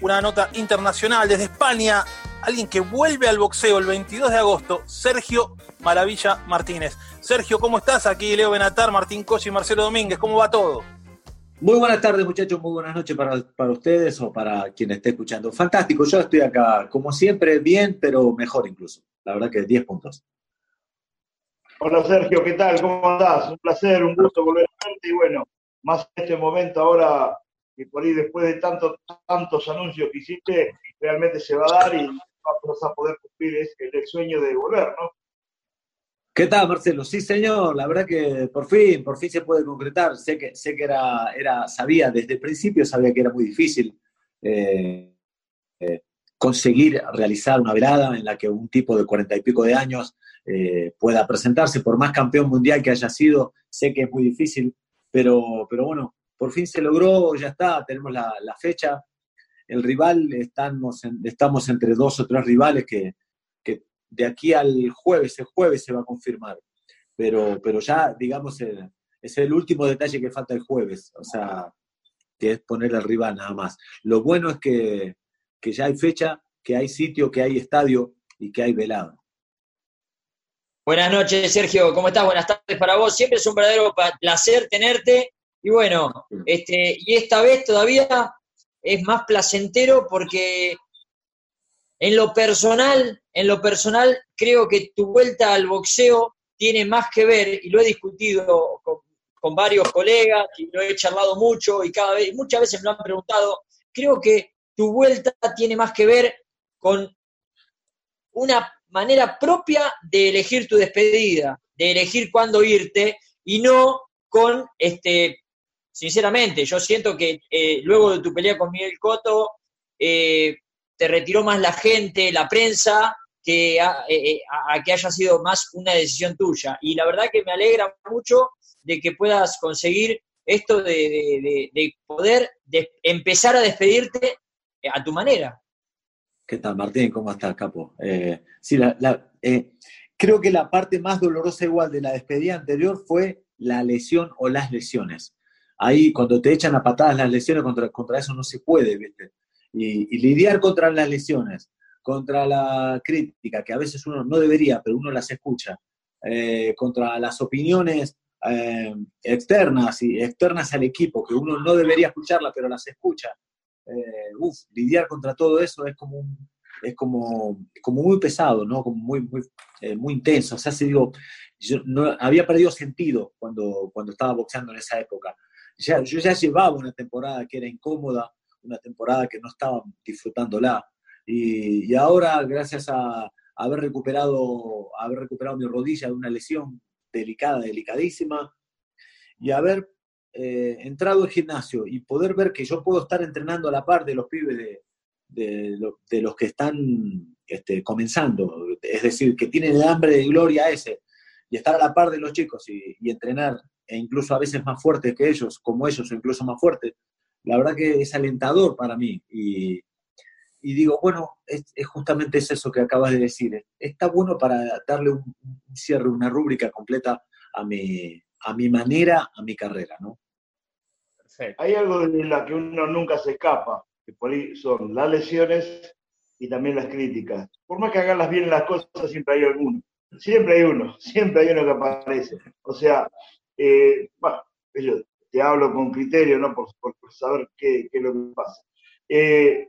una nota internacional desde España, alguien que vuelve al boxeo el 22 de agosto, Sergio Maravilla Martínez. Sergio, ¿cómo estás? Aquí Leo Benatar, Martín Cochi y Marcelo Domínguez, ¿cómo va todo? Muy buenas tardes, muchachos, muy buenas noches para, para ustedes o para quien esté escuchando. Fantástico, yo estoy acá, como siempre, bien, pero mejor incluso. La verdad que 10 puntos. Hola Sergio, ¿qué tal? ¿Cómo andás? Un placer, un gusto volver a verte y bueno, más en este momento ahora que por ahí después de tantos tantos anuncios que hiciste, realmente se va a dar y vamos a poder cumplir el sueño de volver, ¿no? ¿Qué tal, Marcelo? Sí, señor, la verdad que por fin, por fin se puede concretar. Sé que, sé que era, era, sabía, desde el principio sabía que era muy difícil eh, eh, conseguir realizar una velada en la que un tipo de cuarenta y pico de años eh, pueda presentarse, por más campeón mundial que haya sido, sé que es muy difícil, pero, pero bueno, por fin se logró, ya está, tenemos la, fecha. El rival, estamos, estamos entre dos o tres rivales que, de aquí al jueves, el jueves se va a confirmar. Pero, pero ya, digamos, es el último detalle que falta el jueves, o sea, que es poner al rival nada más. Lo bueno es que, que ya hay fecha, que hay sitio, que hay estadio y que hay velado. Buenas noches, Sergio. ¿Cómo estás? Buenas tardes para vos. Siempre es un verdadero placer tenerte y bueno, este, y esta vez todavía es más placentero porque en lo personal, en lo personal, creo que tu vuelta al boxeo tiene más que ver, y lo he discutido con, varios colegas, y lo he charlado mucho, y cada vez, muchas veces me lo han preguntado, creo que tu vuelta tiene más que ver con una manera propia de elegir tu despedida, de elegir cuándo irte, y no con este sinceramente, yo siento que eh, luego de tu pelea con Miguel Cotto, eh, te retiró más la gente, la prensa, que a, eh, que haya sido más una decisión tuya. Y la verdad que me alegra mucho de que puedas conseguir esto de, poder empezar a despedirte a tu manera. ¿Qué tal, Martín? ¿Cómo estás, capo? sí, creo que la parte más dolorosa igual de la despedida anterior fue la lesión o las lesiones ahí cuando te echan a patadas las lesiones, contra, contra eso no se puede, ¿viste? Y, lidiar contra las lesiones, contra la crítica, que a veces uno no debería, pero uno las escucha, eh, contra las opiniones eh, externas y externas al equipo, que uno no debería escucharla, pero las escucha. Eh, uf, lidiar contra todo eso es como es como, como muy pesado, ¿no? Como muy, muy, muy intenso. O sea, se digo, yo no, había perdido sentido cuando, cuando estaba boxeando en esa época yo ya llevaba una temporada que era incómoda, una temporada que no estaba disfrutándola. Y, ahora, gracias a, haber recuperado, haber recuperado mi rodilla de una lesión delicada, delicadísima, y haber eh, entrado al gimnasio y poder ver que yo puedo estar entrenando a la par de los pibes de, de, los que están este, comenzando, es decir, que tienen el hambre de gloria ese, y estar a la par de los chicos y entrenar e incluso a veces más fuertes que ellos, como ellos, o incluso más fuertes, la verdad que es alentador para mí. Y, digo, bueno, es, justamente eso que acabas de decir. Está bueno para darle un, cierre, una rúbrica completa a mi, a mi manera, a mi carrera, ¿no? Hay algo de la que uno nunca se escapa, que por ahí son las lesiones y también las críticas. Por más que hagan las bien las cosas, siempre hay alguno. Siempre hay uno, siempre hay uno que aparece. O sea, eh, bueno, yo te hablo con criterio, ¿no? Por, saber qué, es lo que pasa. Eh,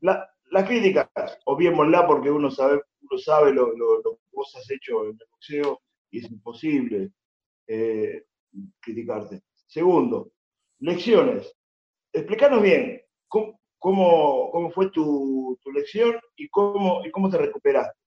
la, las críticas, obviémosla porque uno sabe, uno sabe lo, que vos has hecho en el boxeo y es imposible eh, criticarte. Segundo, lecciones. Explícanos bien cómo, fue tu, lección y cómo te recuperaste.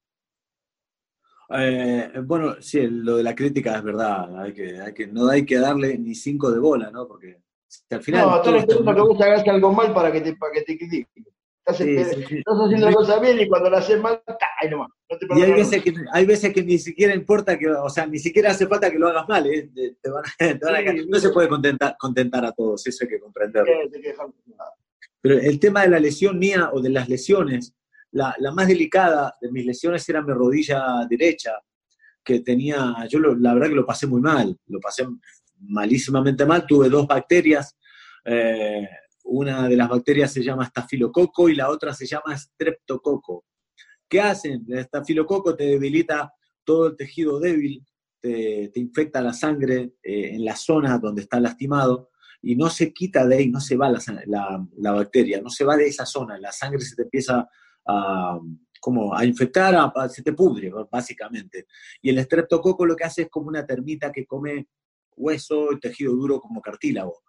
Eh, bueno, sí, lo de la crítica es verdad. Hay que, hay que, no hay que darle ni cinco de bola, ¿no? Porque al final. No, todo el mundo que vos hagas algo mal para que te, para que te critiquen. Estás, estás haciendo la cosa bien y cuando la haces mal, ahí nomás. y hay veces, que, hay veces que ni siquiera importa que, o sea, ni siquiera hace falta que lo hagas mal, ¿eh? te van, no se puede contentar, contentar a todos, eso hay que comprenderlo. Pero el tema de la lesión mía o de las lesiones, la, más delicada de mis lesiones era mi rodilla derecha, que tenía, yo la verdad que lo pasé muy mal, lo pasé malísimamente mal, tuve dos bacterias, eh, una de las bacterias se llama estafilococo y la otra se llama streptococo. ¿Qué hacen? El estafilococo te debilita todo el tejido débil, te, infecta la sangre eh, en la zona donde está lastimado y no se quita de ahí, no se va la, bacteria, no se va de esa zona, la sangre se te empieza a, como a infectar, se te pudre, básicamente. Y el estreptococo lo que hace es como una termita que come hueso y tejido duro como cartílago.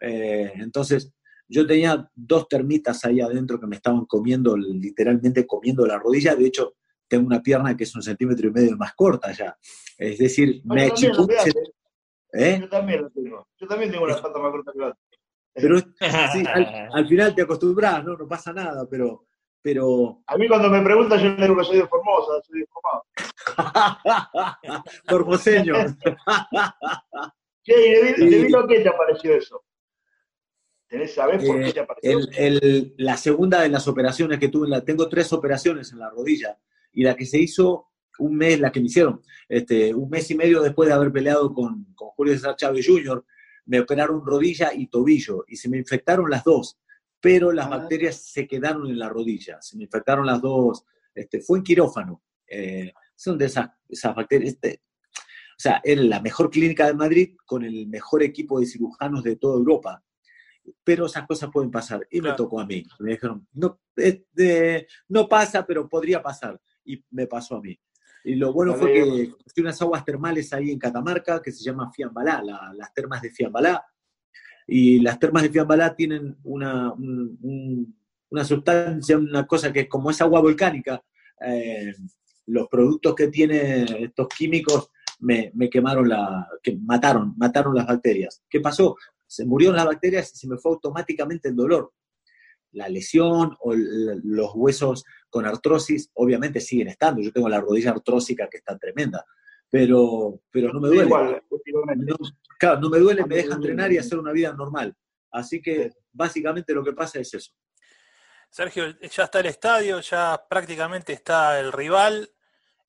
Eh, entonces, yo tenía dos termitas ahí adentro que me estaban comiendo, literalmente comiendo la rodilla. De hecho, tengo una pierna que es un centímetro y medio más corta ya. Es decir, me. ¿Eh? Yo también lo tengo. Yo también tengo más corta que la otra. Pero sí, al, final te acostumbras, ¿no? No pasa nada, pero, pero... A mí cuando me preguntan yo le digo que soy de Formosa, soy de Formosa. Formoseño. Sí, debido qué te apareció eso. ¿Tenés, ¿Sabés por qué te apareció? la segunda de las operaciones que tuve, la, tengo tres operaciones en la rodilla, y la que se hizo un mes, la que me hicieron, este, un mes y medio después de haber peleado con, con Julio César Chávez Jr., me operaron rodilla y tobillo y se me infectaron las dos, pero las bacterias se quedaron en la rodilla, se me infectaron las dos, este, fue en quirófano. Eh, son de esas, esas bacterias. Este, o sea, era la mejor clínica de Madrid con el mejor equipo de cirujanos de toda Europa. Pero esas cosas pueden pasar. Y me tocó a mí. Me dijeron, no, no pasa, pero podría pasar. Y me pasó a mí. Y lo bueno fue que hay unas aguas termales ahí en Catamarca que se llama Fiambalá, las termas de Fiambalá. Y las termas de Fiambalá tienen una, una sustancia, una cosa que como es agua volcánica, eh, los productos que tienen estos químicos me, me, quemaron la, que mataron, mataron las bacterias. ¿Qué pasó? Se murieron las bacterias y se me fue automáticamente el dolor la lesión o los huesos con artrosis, obviamente siguen estando. Yo tengo la rodilla artrósica que está tremenda, pero, pero no me duele. no, claro, no me duele, me deja entrenar y hacer una vida normal. Así que básicamente lo que pasa es eso. Sergio, ya está el estadio, ya prácticamente está el rival.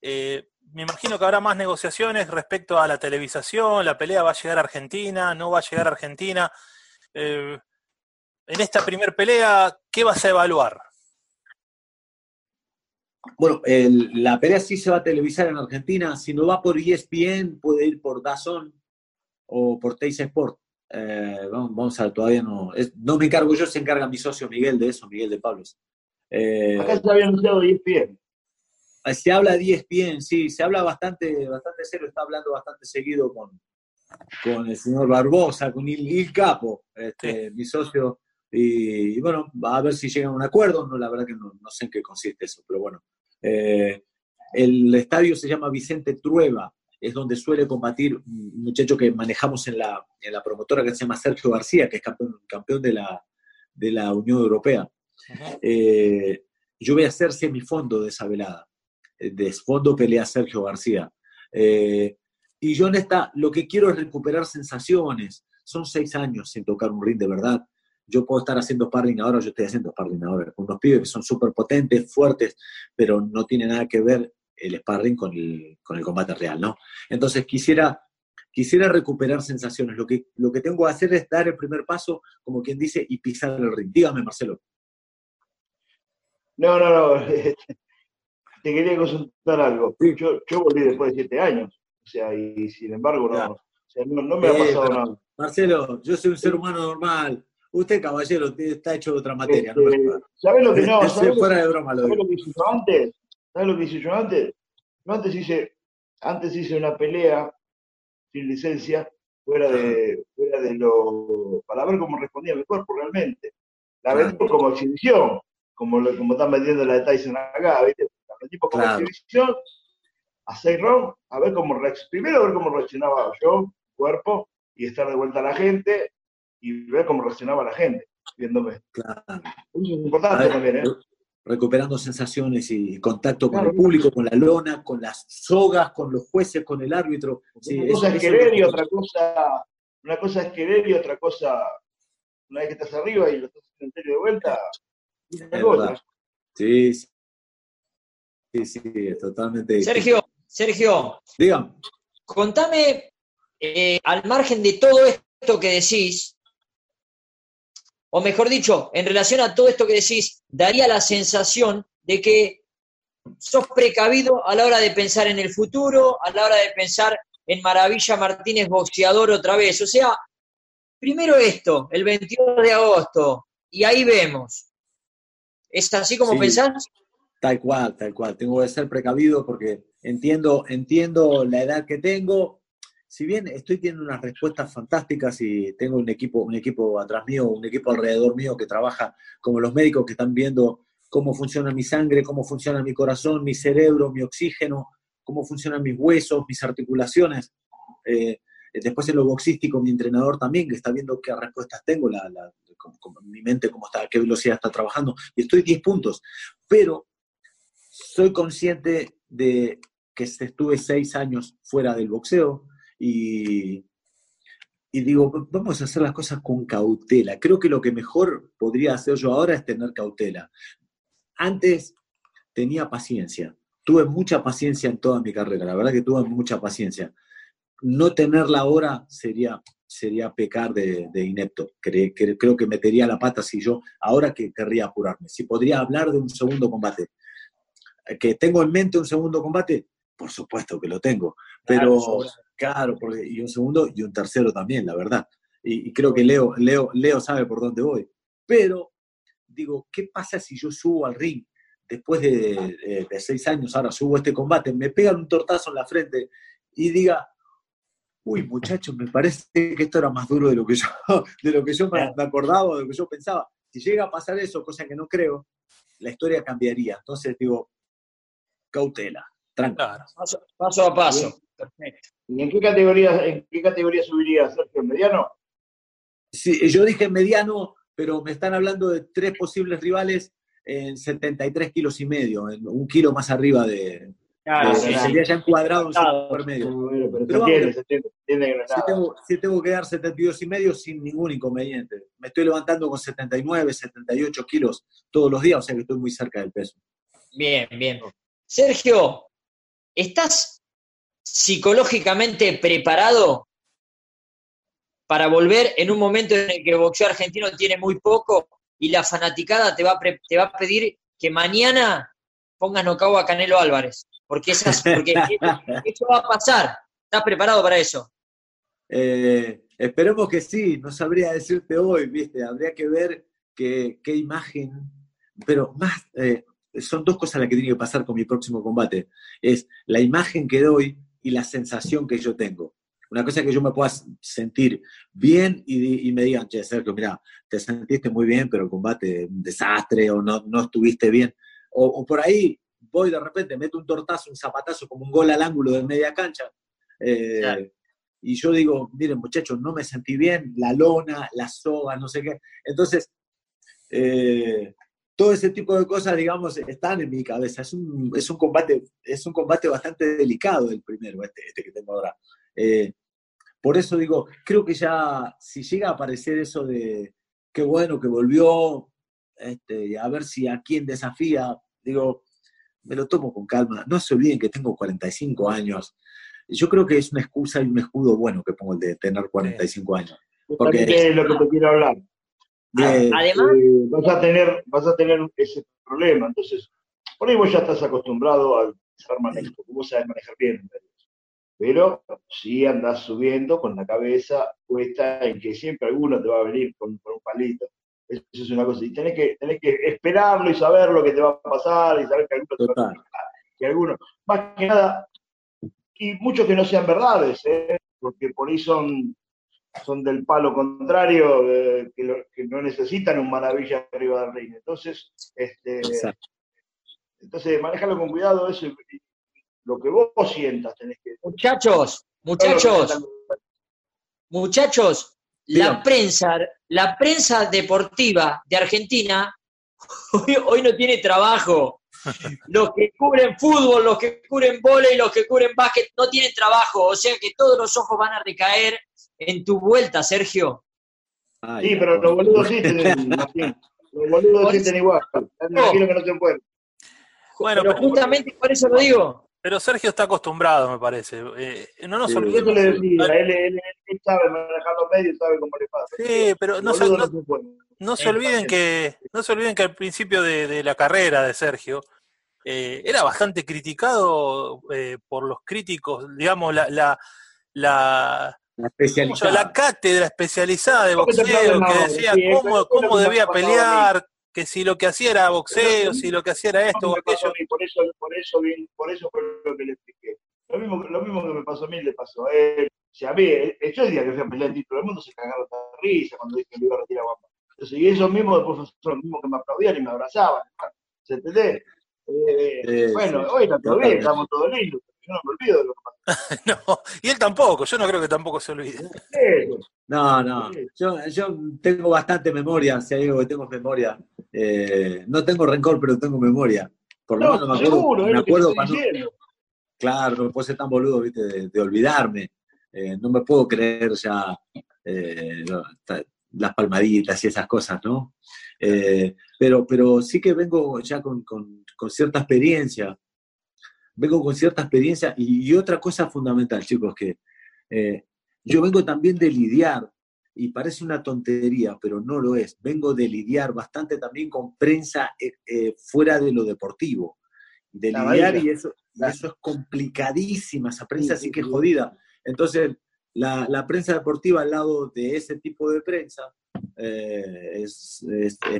Eh, me imagino que habrá más negociaciones respecto a la televisación, la pelea va a llegar a Argentina, no va a llegar a Argentina. Eh, en esta primer pelea, ¿qué vas a evaluar? Bueno, la pelea sí se va a televisar en Argentina. Si no va por ESPN, puede ir por Dazón o por Teis Sport. Eh, vamos, a ver, todavía no. no me encargo yo, se encarga mi socio Miguel de eso, Miguel de Pablos. Eh, Acá se había anunciado ESPN. Eh, se habla de ESPN, sí, se habla bastante, bastante serio, está hablando bastante seguido con, con el señor Barbosa, con Il, Capo, este, mi socio y, bueno, va a ver si llegan a un acuerdo. No, la verdad que no, sé en qué consiste eso, pero bueno. Eh, el estadio se llama Vicente Trueba, es donde suele combatir un muchacho que manejamos en la, en la promotora que se llama Sergio García, que es campeón, campeón de, la, de la Unión Europea. Eh, yo voy a hacer semifondo de esa velada. Eh, de fondo pelea Sergio García. y yo en esta, lo que quiero es recuperar sensaciones. Son seis años sin tocar un ring de verdad yo puedo estar haciendo sparring ahora, yo estoy haciendo sparring ahora, con unos pibes que son súper potentes, fuertes, pero no tiene nada que ver el sparring con el, con el combate real, ¿no? Entonces quisiera, quisiera recuperar sensaciones. Lo que, lo que tengo que hacer es dar el primer paso, como quien dice, y pisar el ring. Dígame, Marcelo. No, no, no. Te quería consultar algo. Yo, yo volví después de siete años. O sea, y sin embargo, no, o sea, no, me ha pasado nada. Marcelo, yo soy un ser humano normal. Usted, caballero, está hecho de otra materia. Este, ¿Sabes lo que no? ¿Sabes, fuera de broma lo, lo que hice yo antes? ¿Sabes lo que hice yo antes? Yo antes hice, antes hice una pelea sin licencia, fuera de, fuera de lo. para ver cómo respondía mi cuerpo realmente. La vendí como exhibición, como, lo, como están vendiendo la de Tyson acá, ¿viste? La vendí como exhibición, a seis rounds, a ver cómo primero a ver cómo reaccionaba yo, cuerpo, y estar de vuelta a la gente, y ver cómo reaccionaba la gente viéndome. Claro. es importante también, ¿eh? Recuperando sensaciones y contacto con el público, con la lona, con las sogas, con los jueces, con el árbitro. una cosa es querer y otra cosa, una cosa es querer y otra cosa, una vez que estás arriba y lo estás en serio de vuelta, Sí, sí, sí, sí, totalmente. Sergio, Sergio. Dígame. Contame, eh, al margen de todo esto que decís, o mejor dicho, en relación a todo esto que decís, daría la sensación de que sos precavido a la hora de pensar en el futuro, a la hora de pensar en Maravilla Martínez boxeador otra vez. O sea, primero esto, el 22 de agosto, y ahí vemos. ¿Es así como pensás? Tal cual, tal cual. Tengo que ser precavido porque entiendo, entiendo la edad que tengo. Si bien estoy teniendo unas respuestas fantásticas y tengo un equipo, un equipo atrás mío, un equipo alrededor mío que trabaja como los médicos que están viendo cómo funciona mi sangre, cómo funciona mi corazón, mi cerebro, mi oxígeno, cómo funcionan mis huesos, mis articulaciones. Eh, después en lo boxístico, mi entrenador también, que está viendo qué respuestas tengo, la, mi mente cómo está, qué velocidad está trabajando. Y estoy 10 puntos. Pero soy consciente de que estuve seis años fuera del boxeo y, y digo, vamos a hacer las cosas con cautela. Creo que lo que mejor podría hacer yo ahora es tener cautela. Antes tenía paciencia, tuve mucha paciencia en toda mi carrera, la verdad que tuve mucha paciencia. No tenerla ahora sería, sería pecar de, inepto. Creo, creo que metería la pata si yo, ahora que querría apurarme. Si podría hablar de un segundo combate, que tengo en mente un segundo combate, por supuesto que lo tengo, pero claro, y un segundo y un tercero también, la verdad. Y, creo que Leo, Leo, Leo sabe por dónde voy. Pero digo, ¿qué pasa si yo subo al ring después de, seis años, ahora subo este combate, me pegan un tortazo en la frente y diga, uy, muchachos, me parece que esto era más duro de lo que yo, de lo que yo me, acordaba, de lo que yo pensaba. Si llega a pasar eso, cosa que no creo, la historia cambiaría. Entonces digo, cautela, tranquilo. Paso, a paso. Perfecto. ¿Y en qué categoría, en qué categoría subiría Sergio? ¿Mediano? Sí, yo dije mediano, pero me están hablando de tres posibles rivales en 73 kilos y medio, un kilo más arriba de. Claro, Sería ya encuadrado en por medio. Pero, si, tengo, que dar 72 y medio sin ningún inconveniente. Me estoy levantando con 79, 78 kilos todos los días, o sea que estoy muy cerca del peso. Bien, bien. Sergio, ¿estás psicológicamente preparado para volver en un momento en el que el boxeo argentino tiene muy poco y la fanaticada te va a, te va a pedir que mañana pongas nocao a Canelo Álvarez? Porque, esas, porque eso va a pasar. ¿Estás preparado para eso? Eh, esperemos que sí, no sabría decirte hoy, ¿viste? Habría que ver qué, imagen, pero más, eh, son dos cosas las que tiene que pasar con mi próximo combate. Es la imagen que doy y la sensación que yo tengo. Una cosa es que yo me pueda sentir bien y, me digan, che, Sergio, mira, te sentiste muy bien, pero el combate un desastre o no, no estuviste bien. O, por ahí voy de repente, meto un tortazo, un zapatazo, como un gol al ángulo de media cancha. Eh, y yo digo, miren muchachos, no me sentí bien, la lona, la soga, no sé qué. Entonces, eh, todo ese tipo de cosas, digamos, están en mi cabeza. Es un, es un, combate, es un combate bastante delicado el primero, este, este que tengo ahora. Eh, por eso digo, creo que ya, si llega a aparecer eso de qué bueno que volvió, este, a ver si a quién desafía, digo, me lo tomo con calma. No se olviden que tengo 45 años. Yo creo que es una excusa y un escudo bueno que pongo el de tener 45 años. Porque es lo que te quiero hablar. Además, eh, vas, a tener, vas a tener ese problema. Entonces, por ahí vos ya estás acostumbrado a saber porque vos sabes manejar bien. Pero si andas subiendo con la cabeza puesta en que siempre alguno te va a venir con, un palito. Eso es una cosa. Y tenés que, tenés que esperarlo y saber lo que te va a pasar y saber que alguno te va a que alguno, más que nada, y muchos que no sean verdades, ¿eh? porque por ahí son son del palo contrario, eh, que, no necesitan un maravilla arriba del ring. Entonces, este, entonces manejalo con cuidado, eso lo que vos sientas tenés que. Muchachos, muchachos, muchachos, la prensa, la prensa deportiva de Argentina hoy, no tiene trabajo. Los que cubren fútbol, los que cubren volei, los que cubren básquet, no tienen trabajo. O sea que todos los ojos van a recaer en tu vuelta, Sergio. sí, pero los boludos sí tienen, los boludos sí tienen igual. Imagino que no se pueden. Bueno, pero, justamente por eso lo digo. Pero Sergio está acostumbrado, me parece. Eh, no nos olvidemos. Le decía, él, él, él, sabe manejar los medios, sabe cómo le pasa. Sí, pero no, no, no se olviden que, no se olviden que al principio de, la carrera de Sergio, eh, era bastante criticado eh, por los críticos, digamos, la, la, la, la, cátedra especializada de boxeo que decía cómo, cómo debía pelear, que si lo que hacía era boxeo, si lo que hacía era esto o aquello. Por eso, por eso, por eso fue lo que le expliqué. Lo mismo, lo mismo que me pasó a mí le pasó a él. Si a mí, yo el día que fui a pelear el título del mundo se cagaron de risa cuando dije que me iba a retirar a Guapa. Entonces, y ellos mismos después son los mismos que me aplaudían y me abrazaban. ¿Se entiende? Eh, bueno, hoy está todo bien, estamos todos lindos, yo no me olvido de lo que pasa. no, y él tampoco, yo no creo que tampoco se olvide. No, no, yo, yo tengo bastante memoria, si hay algo que tengo memoria. Eh, no tengo rencor, pero tengo memoria. Por lo menos me acuerdo, seguro, me acuerdo cuando, Claro, no puedo ser tan boludo, viste, de, olvidarme. Eh, no me puedo creer ya eh, las palmaditas y esas cosas, ¿no? pero, pero sí que vengo ya con, con, con cierta experiencia. Vengo con cierta experiencia y, otra cosa fundamental, chicos, que eh, yo vengo también de lidiar, y parece una tontería, pero no lo es, vengo de lidiar bastante también con prensa eh, eh, fuera de lo deportivo, de lidiar y eso, eso es complicadísima, esa prensa sí, que es jodida. Entonces, la, prensa deportiva al lado de ese tipo de prensa es,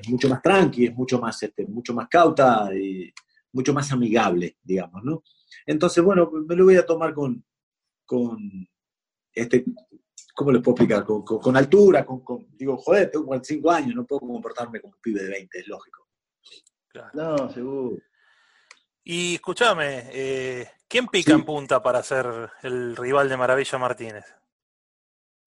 mucho más tranqui, es mucho más, este, mucho más cauta y, mucho más amigable, digamos, ¿no? Entonces, bueno, me lo voy a tomar con, con este, ¿cómo les puedo explicar? Con, altura, con, digo, joder, tengo 45 años, no puedo comportarme como un pibe de 20, es lógico. No, seguro. Y escúchame, eh, ¿quién pica en punta para ser el rival de Maravilla Martínez?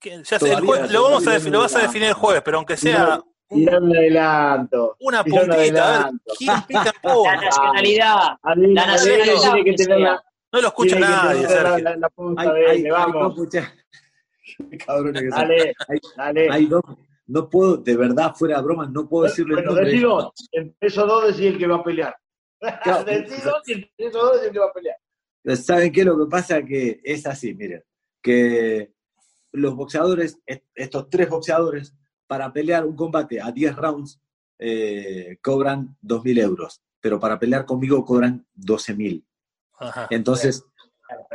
Ya sé, lo, vamos a lo vas a definir el jueves, pero aunque sea Tirando adelanto. Una puntita. ¿Quién pica La nacionalidad. La nacionalidad tiene que tener la. No lo escucha nadie, Sergio. La, la punta ay, de, vamos. dale, dale. Hay dos, no puedo, de verdad, fuera de broma, no puedo decirle bueno, el nombre. esos dos decir el que va a pelear. Claro, dos y esos dos decir el que va a pelear. ¿Saben qué? Lo que pasa que es así, miren, que los boxeadores, estos tres boxeadores, para pelear un combate a 10 rounds eh, cobran 2.000 euros, pero para pelear conmigo cobran 12.000. Entonces,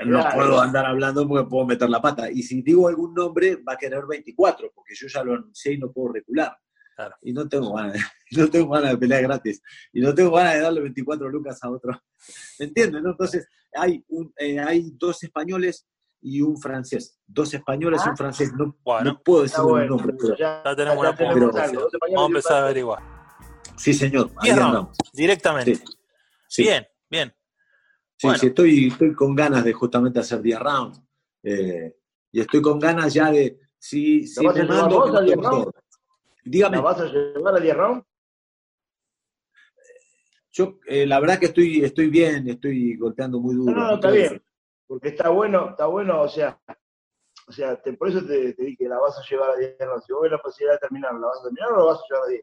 no puedo andar hablando porque puedo meter la pata. Y si digo algún nombre, va a querer 24, porque yo ya lo anuncié y no puedo recular. Y no tengo, ganas, no tengo ganas de pelear gratis. Y no tengo ganas de darle 24 lucas a otro. ¿Me entiendes? Entonces, hay, un, eh, hay dos españoles y un francés. Dos españoles y un ah. francés. No, no puedo decir el nombre. Pero, ya, tenemos una pero, Vamos a empezar a averiguar. Sí, señor. directamente. Bien, bien. Sí, sí, estoy, estoy con ganas de justamente hacer 10 rounds. Eh, y estoy con ganas ya de. Si, si me mando. Dígame. ¿La vas a llevar a 10 rounds? Yo, eh, la verdad que estoy, estoy bien, estoy golpeando muy duro. No, no, está bien porque está bueno, está bueno, o sea, o sea, por eso te, te, dije, la vas a llevar a 10 Si vos ves la posibilidad de terminar, ¿la vas a terminar o la vas a llevar a 10?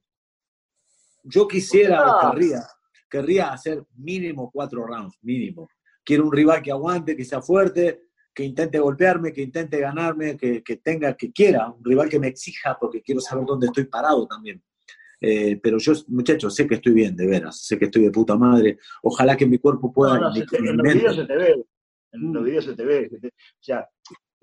Yo quisiera, querría, querría hacer mínimo cuatro rounds, mínimo. Quiero un rival que aguante, que sea fuerte, que intente golpearme, que intente ganarme, que, que tenga, que quiera, un rival que me exija, porque quiero saber dónde estoy parado también. Eh, pero yo, muchachos, sé que estoy bien, de veras, sé que estoy de puta madre. Ojalá que mi cuerpo pueda. No, no, se te, en los videos se te ve en los mm. videos se te ve. O sea,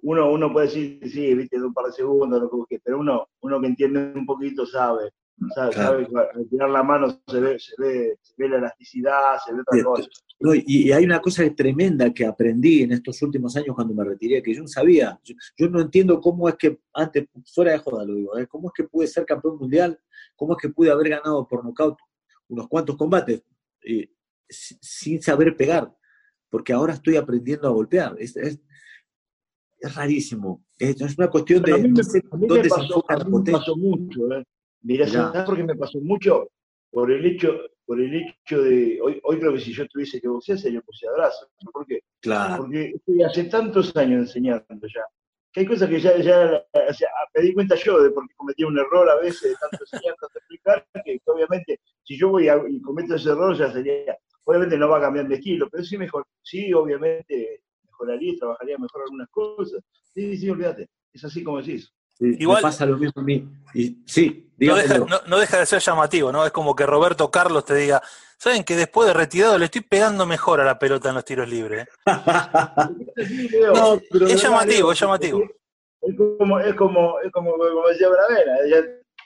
uno, uno puede decir, sí, viste, de un par de segundos, lo que, pero uno, uno que entiende un poquito sabe. Sabe, sabe que tirar la mano se ve, se ve, se ve la elasticidad, se ve otra cosa. No, y, hay una cosa tremenda que aprendí en estos últimos años cuando me retiré, que yo no sabía. Yo, no entiendo cómo es que, antes, fuera de joda lo digo, ¿eh? cómo es que pude ser campeón mundial, cómo es que pude haber ganado por nocaut unos cuantos combates eh, sin saber pegar porque ahora estoy aprendiendo a golpear. Es, es, es rarísimo. Es, es, una cuestión de... A mí me, pasó, mucho. ¿eh? Mira, ¿sabes por qué me pasó mucho? Por el hecho, por el hecho de... Hoy, hoy creo que si yo tuviese que boxear sería boxeadorazo. ¿Por qué? Claro. Porque estoy hace tantos años enseñando ya. Que hay cosas que ya, ya o sea, me di cuenta yo de por qué cometí un error a veces de tanto enseñar, tanto explicar, que obviamente si yo voy y cometo ese error ya sería Obviamente no va a cambiar mi estilo, pero sí mejor, sí, obviamente mejoraría y trabajaría mejor algunas cosas. Sí, sí, olvídate. Es así como decís. Igual, pasa lo mismo a mí. Y, sí, no deja, no deja, de ser llamativo, ¿no? Es como que Roberto Carlos te diga, ¿saben que después de retirado le estoy pegando mejor a la pelota en los tiros libres? es llamativo, es llamativo. Es como, es como, es como, como decía Bravera,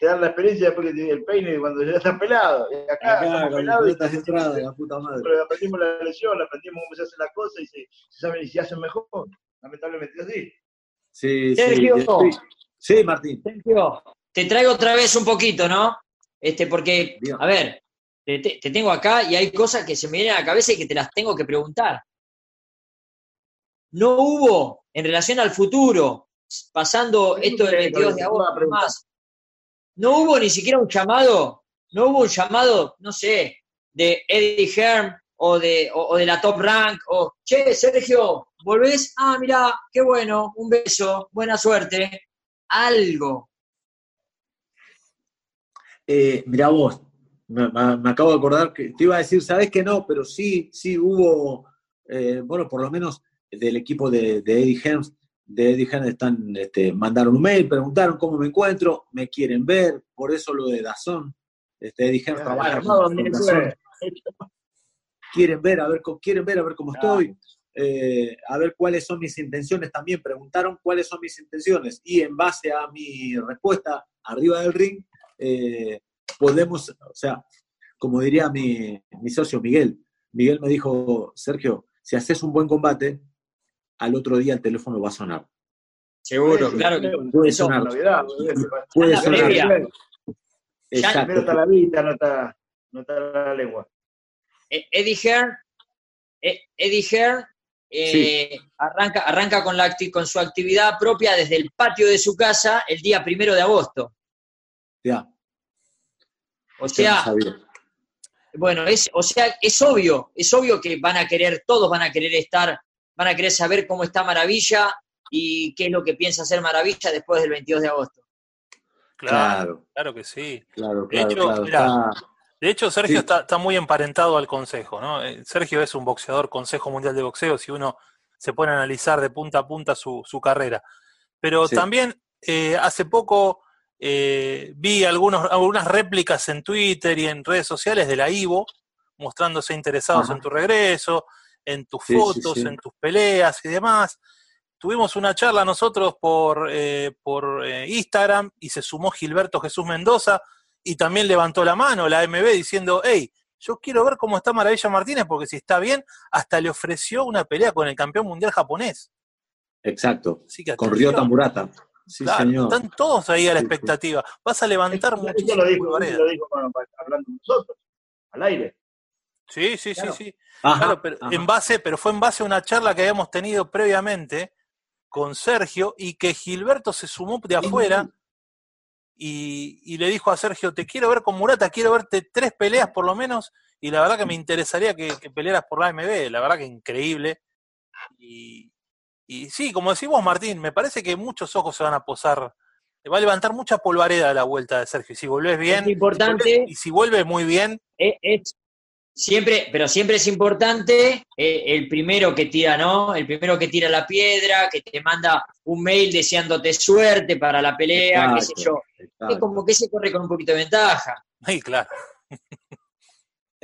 te dan la experiencia después que el peine cuando ya estás pelado. Y acá, acá pelado, estás entrado, la puta madre. Pero aprendimos la lesión, aprendimos cómo se hace la cosa y se, saben y se hacen mejor. Lamentablemente así. Sí, Sergio, sí, sí, Martín. Sergio, te traigo otra vez un poquito, ¿no? Este, porque, a ver, te, tengo acá y hay cosas que se me vienen a la cabeza y que te las tengo que preguntar. No hubo, en relación al futuro, pasando esto del 22 de agosto, más, no hubo ni siquiera un llamado, no hubo un llamado, no sé, de Eddie Herm o de, o, de la Top Rank, o, che, Sergio, ¿volvés? Ah, mira, qué bueno, un beso, buena suerte, algo. Eh, mira vos, me, acabo de acordar que te iba a decir, sabes que no, pero sí, sí hubo, eh, bueno, por lo menos del equipo de, Eddie Hearn, de Eddie Hearn están, este, mandaron un mail, preguntaron cómo me encuentro, me quieren ver, por eso lo de Dazón. Este, Eddie Hearn trabaja Quieren ver, a ver, quieren ver a ver cómo estoy, eh, a ver cuáles son mis intenciones también. Preguntaron cuáles son mis intenciones y en base a mi respuesta arriba del ring, eh, podemos, o sea, como diría mi, socio Miguel, Miguel me dijo, Sergio, si haces un buen combate, al otro día el teléfono va a sonar. Seguro, claro que puede sonar. puede sonar. Exacto. No está la vida, no está, no está la lengua. E, Eddie Hearn, e, Eddie Hearn eh, arranca, arranca con, la, con su actividad propia desde el patio de su casa el día primero de agosto. Ya. O sea, bueno, es, o sea, es obvio, es obvio que van a querer, todos van a querer estar, van a querer saber cómo está Maravilla y qué es lo que piensa hacer Maravilla después del 22 de agosto. Claro, claro, que sí. de, hecho, de hecho, Sergio está, muy emparentado al Consejo, ¿no? Eh, Sergio es un boxeador, Consejo Mundial de Boxeo, si uno se pone a analizar de punta a punta su, carrera. Pero también eh, hace poco eh, vi algunos, algunas réplicas en Twitter y en redes sociales de la Ivo, mostrándose interesados en tu regreso, en tus fotos, en tus peleas y demás. Tuvimos una charla nosotros por, eh, por eh, Instagram y se sumó Gilberto Jesús Mendoza y también levantó la mano la AMB diciendo, hey, yo quiero ver cómo está Maravilla Martínez porque si está bien, hasta le ofreció una pelea con el campeón mundial japonés. Exacto, con Ryota Murata. Sí, Están todos ahí a la expectativa. Vas a levantar muchísimo. Lo dijo, lo dijo hablando nosotros, al aire. Sí, sí, sí, sí. claro, pero en base, pero fue en base a una charla que habíamos tenido previamente con Sergio y que Gilberto se sumó de afuera y, le dijo a Sergio, te quiero ver con Murata, quiero verte tres peleas por lo menos, y la verdad que me interesaría que, que pelearas por la AMB, la verdad que increíble. Y, y sí, como decís vos, Martín, me parece que muchos ojos se van a posar. Va a levantar mucha polvareda la vuelta de Sergio. Y si volvés bien. Es importante. y si vuelve muy bien. Es, siempre, pero siempre es importante eh, el primero que tira, ¿no? El primero que tira la piedra, que te manda un mail deseándote suerte para la pelea, qué sé yo. Es como que se corre con un poquito de ventaja. Sí, claro.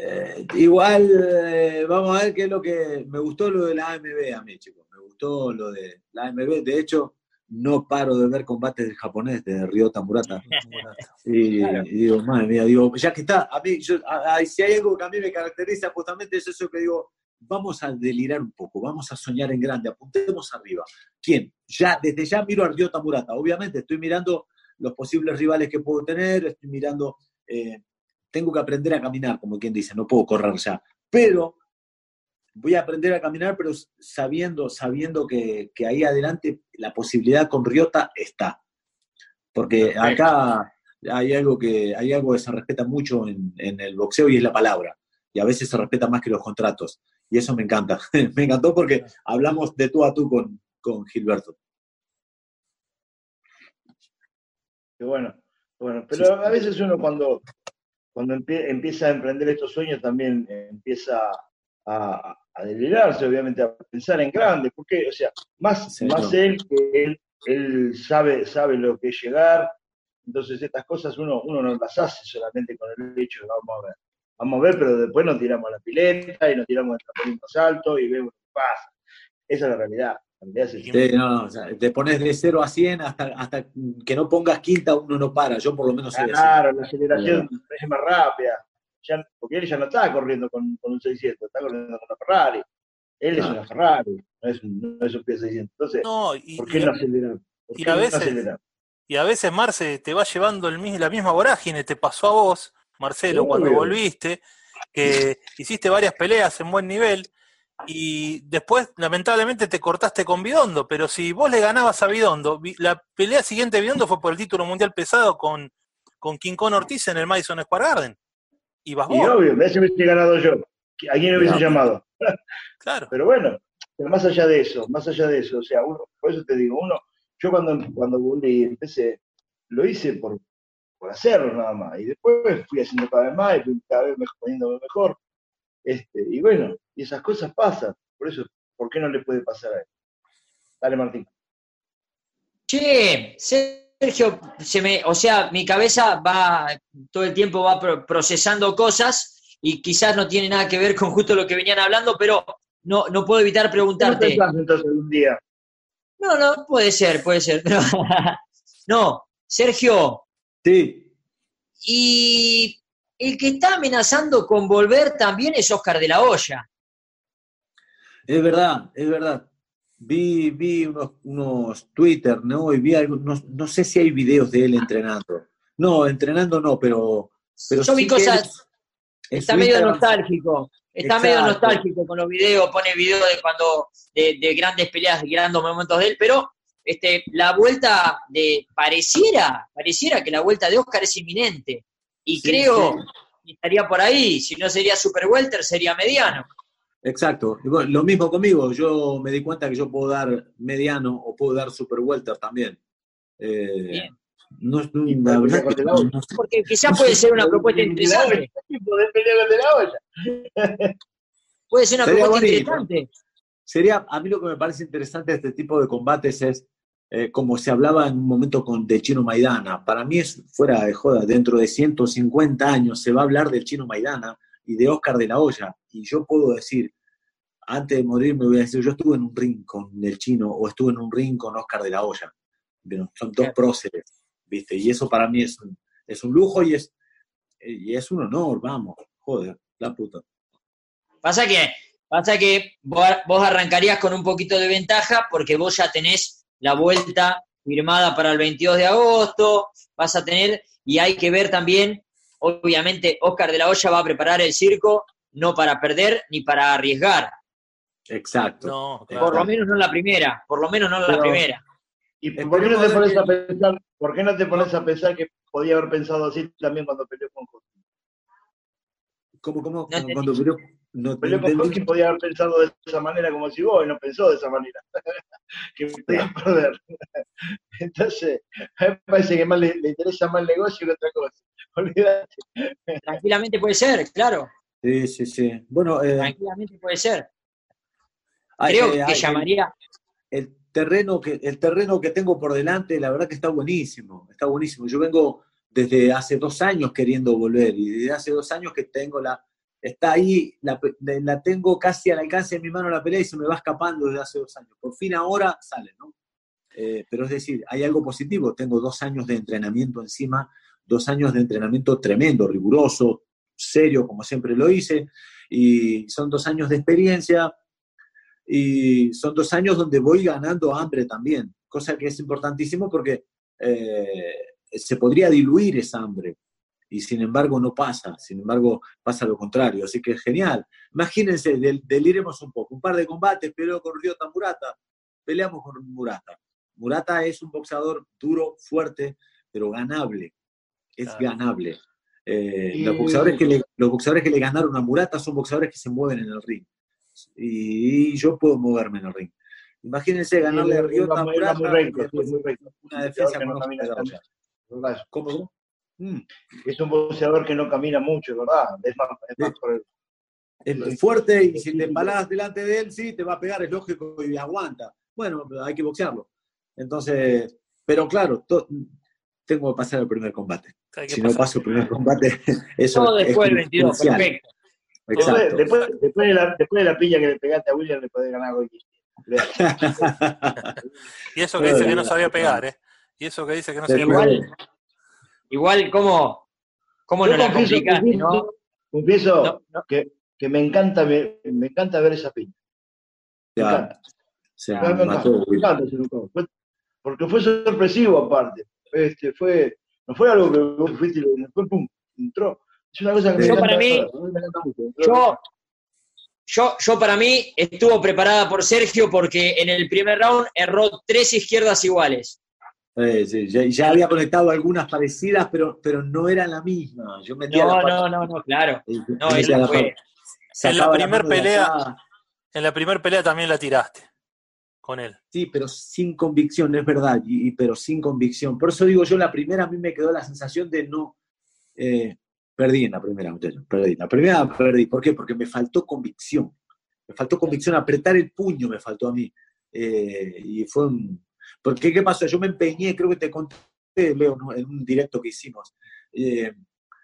Eh, igual, eh, vamos a ver qué es lo que. Me gustó lo de la AMB a mí, chicos. Me gustó lo de la AMB. De hecho, no paro de ver combates del japonés de Ryota Murata. y, digo, madre mía, digo, ya que está, a mí, si hay algo que a mí me caracteriza, justamente es eso que digo, vamos a delirar un poco, vamos a soñar en grande, apuntemos arriba. ¿Quién? Ya, desde ya miro a Ryota Murata. Obviamente, estoy mirando los posibles rivales que puedo tener, estoy mirando. Eh, tengo que aprender a caminar, como quien dice, no puedo correr ya. Pero voy a aprender a caminar, pero sabiendo, sabiendo que, ahí adelante la posibilidad con Riota está. Porque acá hay algo que, hay algo que se respeta mucho en, el boxeo y es la palabra. Y a veces se respeta más que los contratos. Y eso me encanta. me encantó porque hablamos de tú a tú con, con Gilberto. Qué bueno. Bueno, pero a veces uno cuando, cuando empieza a emprender estos sueños también empieza a, a, delirarse, obviamente, a pensar en grande, porque, o sea, más, más él que él él sabe, sabe lo que es llegar, entonces estas cosas uno, uno no las hace solamente con el hecho de vamos a ver. Vamos a ver, pero después nos tiramos a la pileta y nos tiramos el trampolín más alto y vemos que pasa. Esa es la realidad. te pones de 0 a 100 hasta, hasta que no pongas quinta, uno no para. Yo por lo menos soy Claro, la aceleración es más rápida. Ya, porque él ya no está corriendo con, un 600, está corriendo con una Ferrari. Él es una Ferrari, no es un, no es un P600. Entonces, ¿por qué no acelerar? y, a veces, y a veces, Marce, te va llevando el, la misma vorágine, te pasó a vos, Marcelo, cuando volviste, que hiciste varias peleas en buen nivel y después lamentablemente te cortaste con Bidondo, pero si vos le ganabas a Bidondo, la pelea siguiente de Bidondo fue por el título mundial pesado con, con King Kong Ortiz en el Madison Square Garden. Y vas vos. Y obvio, me hubiese ganado yo. ¿A quién hubiese llamado? claro. Pero bueno, pero más allá de eso, más allá de eso, o sea, uno, por eso te digo, uno, yo cuando, cuando volví, empecé, lo hice por, por hacerlo nada más. Y después fui haciendo cada vez más y fui cada vez poniéndome mejor. Este, y bueno, y esas cosas pasan. Por eso, ¿por qué no le puede pasar a él? Dale, Martín. Che, Sergio, se me, o sea, mi cabeza va, todo el tiempo va procesando cosas y quizás no tiene nada que ver con justo lo que venían hablando, pero no, no puedo evitar preguntarte. entonces un día? No, no, puede ser, puede ser. no, Sergio. Sí. Y el que está amenazando con volver también es Oscar de la Hoya. Es verdad, es verdad. Vi, vi unos, unos Twitter, ¿no? Y vi algo, no, sé si hay videos de él entrenando. No, entrenando no, pero. pero Yo vi cosas. Está medio nostálgico. Está medio nostálgico con los videos, pone videos de cuando, de, grandes peleas, de grandes momentos de él, pero este, la vuelta de, pareciera, pareciera que la vuelta de Oscar es inminente. Y creo que estaría por ahí, si no sería super welter, sería mediano. Exacto. lo mismo conmigo, yo me di cuenta que yo puedo dar mediano o puedo dar super welter también. Eh, no, no, porque quizás puede ser una propuesta interesante. puede ser una propuesta interesante. Sería, a mí lo que me parece interesante de este tipo de combates es, eh, como se hablaba en un momento con de Chino Maidana, para mí es fuera de joda, dentro de 150 años se va a hablar del Chino Maidana y de Oscar de la Hoya, y yo puedo decir, antes de morir me voy a decir, yo estuve en un ring con el Chino o estuve en un ring con Oscar de la Hoya. son dos próceres ¿viste? Y eso para mí es un, es un lujo y es, y es un honor, vamos, joder, la puta. Pasa que, pasa que vos, arrancarías con un poquito de ventaja porque vos ya tenés la vuelta firmada para el 22 de agosto, vas a tener, y hay que ver también, obviamente, Oscar de la Hoya va a preparar el circo no para perder ni para arriesgar. Exacto. Por lo menos no en la primera, por lo menos no en la primera. ¿Y por qué no te pones a pensar, por qué no te pones a pensar que podía haber pensado así también cuando peleó con Hoskin? ¿Cómo, cómo? cuando peleó, no peleó con Hoskin podía haber pensado de esa manera como si vos, y no pensó de esa manera. que podía perder. Entonces, a mí me parece que más le, interesa más el negocio que otra cosa. Olvídate. Tranquilamente puede ser, claro. Sí, sí, sí. Bueno, eh, Tranquilamente puede ser. Creo que llamaría. El, terreno que, el terreno que tengo por delante, la verdad que está buenísimo, está buenísimo. Yo vengo desde hace dos años queriendo volver y desde hace dos años que tengo la, está ahí, la, tengo casi al alcance de mi mano la pelea y se me va escapando desde hace dos años. Por fin ahora sale, ¿no? Eh, pero es decir, hay algo positivo, tengo dos años de entrenamiento encima, dos años de entrenamiento tremendo, riguroso, serio, como siempre lo hice, y son dos años de experiencia, y son dos años donde voy ganando hambre también, cosa que es importantísimo porque eh, se podría diluir esa hambre y sin embargo no pasa, sin embargo pasa lo contrario, así que es genial. Imagínense, del, deliremos un poco, un par de combates, peleó con Ryota Murata, peleamos con Murata. Murata es un boxeador duro, fuerte, pero ganable, es ganable. Eh, los, boxeadores que le, los boxeadores que le ganaron a Murata son boxeadores que se mueven en el ring y yo puedo moverme en el ring. Imagínense ganarle a Ryota Murata una defensa no camina ¿Cómo? Mm. Es un boxeador que no camina mucho, ¿verdad? Es más, es fuerte y si te empalás delante de él, sí, te va a pegar, es lógico y aguanta. Bueno, hay que boxearlo. Entonces, pero claro, tengo que pasar el primer combate. Si no paso el primer combate, eso Todo después del 22, perfecto. Exacto. Después, después, de la, después de la piña que le pegaste a William, le podés ganar hoy. y eso que dice que no sabía pegar, ¿eh? Y eso que dice que no sabía pegar. Igual, ¿cómo, cómo no la complicaste, no? Confieso Que, que, me encanta me, me, encanta ver esa piña. Me encanta. me encanta, porque fue sorpresivo aparte. Este, fue, no fue algo que vos fuiste y fue pum, entró. Es una cosa que yo me para mí, yo, yo, yo para mí estuvo preparada por Sergio porque en el primer round erró tres izquierdas iguales. Sí, ya, había conectado algunas parecidas, pero, pero no era la misma. Yo no, no, no, no, claro. No, fue. En la primera pelea, en la primera pelea también la tiraste con él. Sí, pero sin convicción, es verdad, y, pero sin convicción. Por eso digo yo, la primera a mí me quedó la sensación de no, eh, Perdí en la primera, perdí. La primera perdí. ¿Por qué? Porque me faltó convicción. Me faltó convicción, apretar el puño me faltó a mí. Eh, y fue un... Porque, ¿qué pasó? Yo me empeñé, creo que te conté, Leo, en un directo que hicimos. Eh,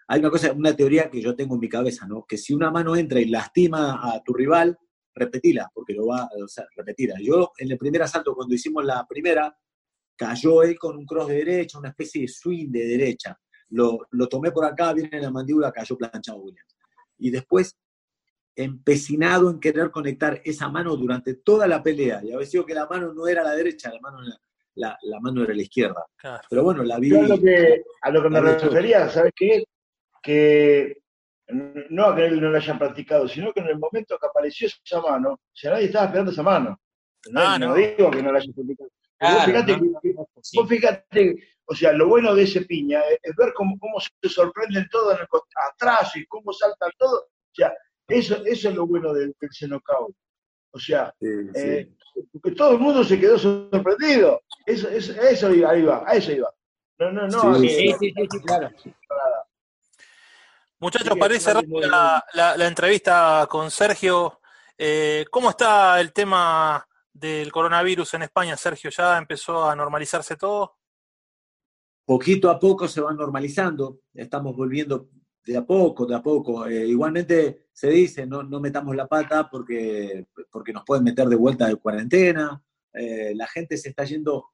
hay una cosa, una teoría que yo tengo en mi cabeza, ¿no? Que si una mano entra y lastima a tu rival, repetila, porque lo va, o sea, repetila. Yo, en el primer asalto, cuando hicimos la primera, cayó él con un cross de derecha, una especie de swing de derecha lo, tomé por acá, viene en la mandíbula, cayó planchado Williams. Y después, empecinado en querer conectar esa mano durante toda la pelea, y había sido que la mano no era la derecha, la mano, la, la, mano era la izquierda. Pero bueno, la vi. a lo que, a lo que me refería, ¿sabes qué? Que no a que él no lo haya practicado, sino que en el momento que apareció esa mano, o sea, nadie estaba esperando esa mano. No, ah, no. digo que no la haya practicado. vos, fíjate, o sea, lo bueno de ese piña es, ver cómo, cómo, se sorprenden todos en el atrás y cómo saltan todos. O sea, eso, eso es lo bueno del, del O sea, eh, porque todo el mundo se quedó sorprendido. Eso, eso, eso iba, ahí va, a eso iba. No, no, no. Sí, sí, sí, sí, claro. Muchachos, para la, la, entrevista con Sergio, eh, ¿cómo está el tema del coronavirus en España, Sergio? ¿Ya empezó a normalizarse todo? poquito a poco se va normalizando, estamos volviendo de a poco, de a poco. Eh, igualmente se dice, no, no metamos la pata porque, porque nos pueden meter de vuelta de cuarentena, eh, la gente se está yendo,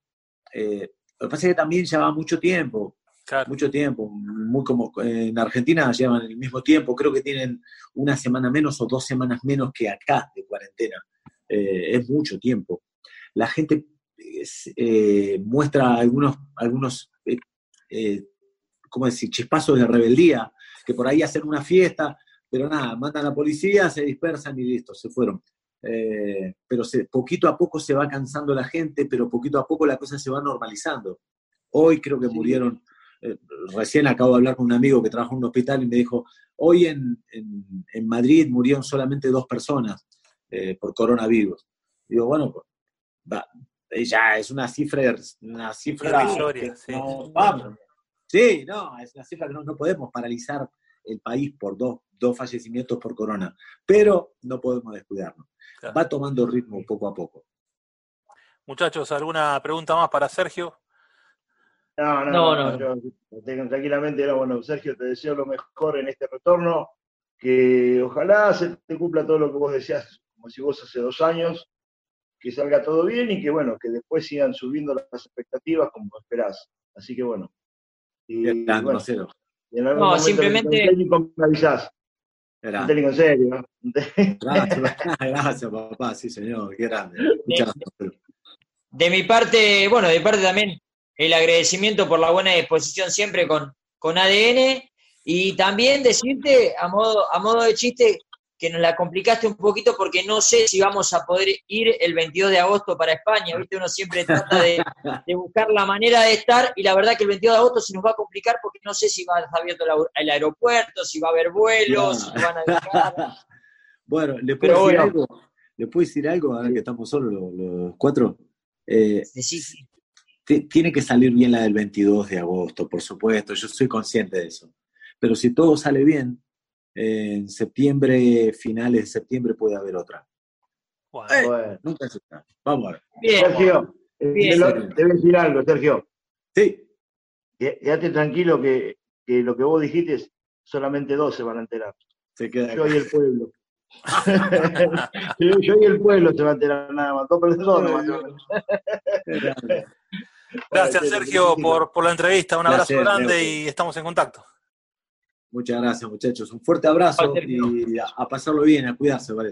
eh, lo que pasa es que también lleva mucho tiempo, mucho tiempo, muy como en Argentina llevan el mismo tiempo, creo que tienen una semana menos o dos semanas menos que acá de cuarentena, es mucho tiempo. La gente muestra algunos, algunos ¿cómo decir?, chispazos de rebeldía, que por ahí hacen una fiesta, pero nada, mandan a la policía, se dispersan y listo, se fueron. Eh, pero se, poquito a poco se va cansando la gente, pero poquito a poco la cosa se va normalizando. Hoy creo que murieron, eh, recién acabo de hablar con un amigo que trabaja en un hospital y me dijo, hoy en, en, Madrid murieron solamente dos personas eh, por coronavirus. Digo, bueno, pues, va, ya es una cifra, una cifra sí. vamos, Sí, no, es una cifra que no, podemos paralizar el país por dos, dos, fallecimientos por corona, pero no podemos descuidarnos. Va tomando ritmo poco a poco. Muchachos, ¿alguna pregunta más para Sergio? No, no, no, no, tranquilamente, bueno, Sergio, te deseo lo mejor en este retorno, que ojalá se te cumpla todo lo que vos decías, como si vos hace dos años, que salga todo bien y que bueno, que después sigan subiendo las expectativas como esperás. Así que bueno, y, bueno, no, simplemente. Me avisás. Un técnico en serio. Gracias, gracias, papá, sí, señor, qué grande. Muchas gracias. De mi parte, bueno, de mi parte también el agradecimiento por la buena disposición siempre con, con ADN y también decirte a modo, a modo de chiste que nos la complicaste un poquito porque no sé si vamos a poder ir el 22 de agosto para España, ¿viste? Uno siempre trata de, buscar la manera de estar y la verdad que el 22 de agosto se nos va a complicar porque no sé si va a estar abierto el aeropuerto, si va a haber vuelos, si van a bueno, ¿le puedo, decir algo? ¿le puedo decir algo ahora que estamos solos los, cuatro? Eh, sí, sí. Tiene que salir bien la del 22 de agosto, por supuesto, yo soy consciente de eso. Pero si todo sale bien, en septiembre, finales de septiembre, puede haber otra. Bueno, nunca se está. Vamos a ver. Sergio, te voy a decir algo, Sergio. Sí. Quédate tranquilo que, que lo que vos dijiste solamente dos se van a enterar. Se queda yo y el pueblo. yo, y el pueblo se van a enterar nada más. Dos personas Gracias, Sergio, por, por la entrevista. Un abrazo grande y estamos en contacto. Muchas gracias, muchachos. Un fuerte abrazo y a, pasarlo bien, a cuidarse, ¿vale?